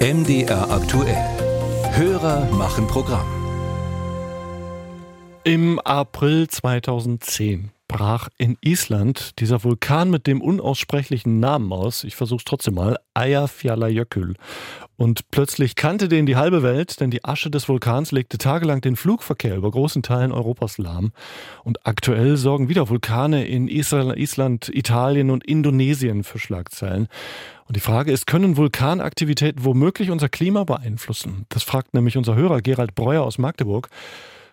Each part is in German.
MDR aktuell. Hörer machen Programm. Im April 2010 brach in Island dieser Vulkan mit dem unaussprechlichen Namen aus. Ich versuch's trotzdem mal. Eyjafjallajökull. Und plötzlich kannte den die halbe Welt, denn die Asche des Vulkans legte tagelang den Flugverkehr über großen Teilen Europas lahm. Und aktuell sorgen wieder Vulkane in Island, Italien und Indonesien für Schlagzeilen. Und die Frage ist, können Vulkanaktivitäten womöglich unser Klima beeinflussen? Das fragt nämlich unser Hörer Gerald Breuer aus Magdeburg.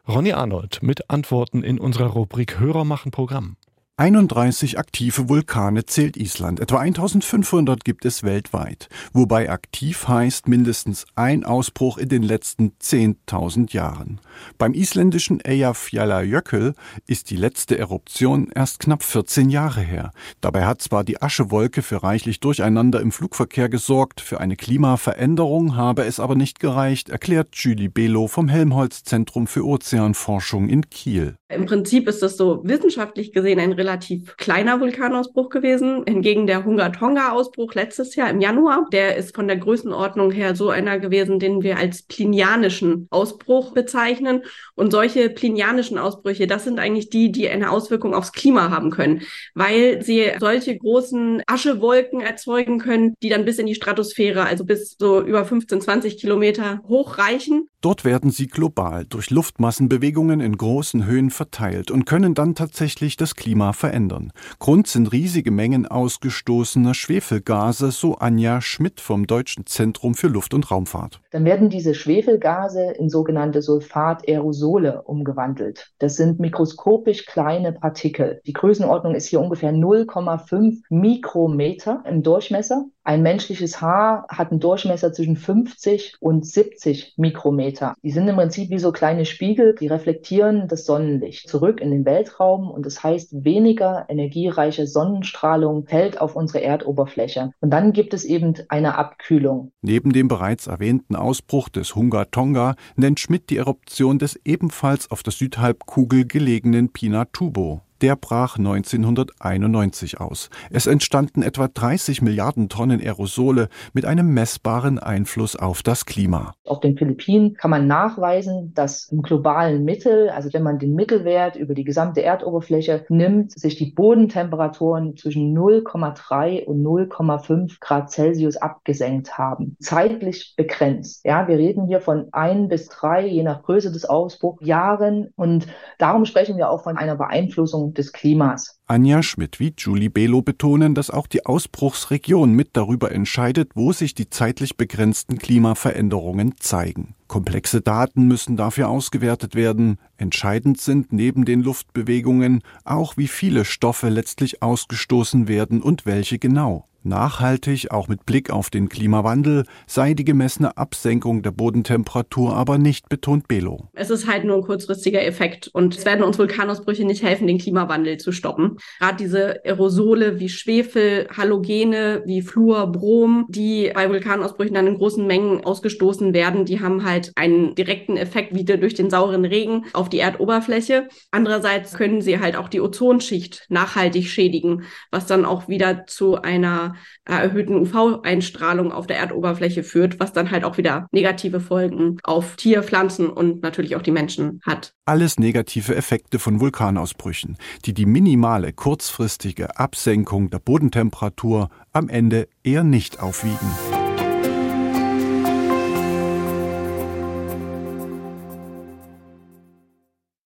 Ronny Arnold mit Antworten in unserer Rubrik Hörer machen Programm. 31 aktive Vulkane zählt Island. Etwa 1500 gibt es weltweit. Wobei aktiv heißt mindestens ein Ausbruch in den letzten 10.000 Jahren. Beim isländischen Eyjafjallajökull ist die letzte Eruption erst knapp 14 Jahre her. Dabei hat zwar die Aschewolke für reichlich Durcheinander im Flugverkehr gesorgt, für eine Klimaveränderung habe es aber nicht gereicht, erklärt Julie Belo vom Helmholtz Zentrum für Ozeanforschung in Kiel. Im Prinzip ist das so wissenschaftlich gesehen ein relativ kleiner Vulkanausbruch gewesen. Hingegen der Hunga-Tonga-Ausbruch letztes Jahr im Januar, der ist von der Größenordnung her so einer gewesen, den wir als plinianischen Ausbruch bezeichnen. Und solche plinianischen Ausbrüche, das sind eigentlich die, die eine Auswirkung aufs Klima haben können, weil sie solche großen Aschewolken erzeugen können, die dann bis in die Stratosphäre, also bis so über 15, 20 Kilometer hochreichen. Dort werden sie global durch Luftmassenbewegungen in großen Höhen verteilt und können dann tatsächlich das Klima verändern. Grund sind riesige Mengen ausgestoßener Schwefelgase, so Anja Schmidt vom Deutschen Zentrum für Luft- und Raumfahrt. Dann werden diese Schwefelgase in sogenannte Sulfat-Aerosole umgewandelt. Das sind mikroskopisch kleine Partikel. Die Größenordnung ist hier ungefähr 0,5 Mikrometer im Durchmesser. Ein menschliches Haar hat einen Durchmesser zwischen 50 und 70 Mikrometer. Die sind im Prinzip wie so kleine Spiegel, die reflektieren das Sonnenlicht zurück in den Weltraum und das heißt, weniger energiereiche Sonnenstrahlung fällt auf unsere Erdoberfläche. Und dann gibt es eben eine Abkühlung. Neben dem bereits erwähnten Ausbruch des Hunga Tonga nennt Schmidt die Eruption des ebenfalls auf der Südhalbkugel gelegenen Pinatubo der brach 1991 aus. Es entstanden etwa 30 Milliarden Tonnen Aerosole mit einem messbaren Einfluss auf das Klima. Auf den Philippinen kann man nachweisen, dass im globalen Mittel, also wenn man den Mittelwert über die gesamte Erdoberfläche nimmt, sich die Bodentemperaturen zwischen 0,3 und 0,5 Grad Celsius abgesenkt haben. Zeitlich begrenzt. Ja, wir reden hier von ein bis drei, je nach Größe des Ausbruchs, Jahren. Und darum sprechen wir auch von einer Beeinflussung des Klimas. Anja Schmidt wie Julie Belo betonen, dass auch die Ausbruchsregion mit darüber entscheidet, wo sich die zeitlich begrenzten Klimaveränderungen zeigen. Komplexe Daten müssen dafür ausgewertet werden. Entscheidend sind neben den Luftbewegungen auch, wie viele Stoffe letztlich ausgestoßen werden und welche genau. Nachhaltig, auch mit Blick auf den Klimawandel, sei die gemessene Absenkung der Bodentemperatur aber nicht, betont Belo. Es ist halt nur ein kurzfristiger Effekt und es werden uns Vulkanausbrüche nicht helfen, den Klimawandel zu stoppen. Gerade diese Aerosole wie Schwefel, Halogene wie Fluor, Brom, die bei Vulkanausbrüchen dann in großen Mengen ausgestoßen werden, die haben halt einen direkten Effekt wieder durch den sauren Regen auf die Erdoberfläche. Andererseits können sie halt auch die Ozonschicht nachhaltig schädigen, was dann auch wieder zu einer erhöhten UV-Einstrahlung auf der Erdoberfläche führt, was dann halt auch wieder negative Folgen auf Tier, Pflanzen und natürlich auch die Menschen hat. Alles negative Effekte von Vulkanausbrüchen, die die minimale kurzfristige Absenkung der Bodentemperatur am Ende eher nicht aufwiegen.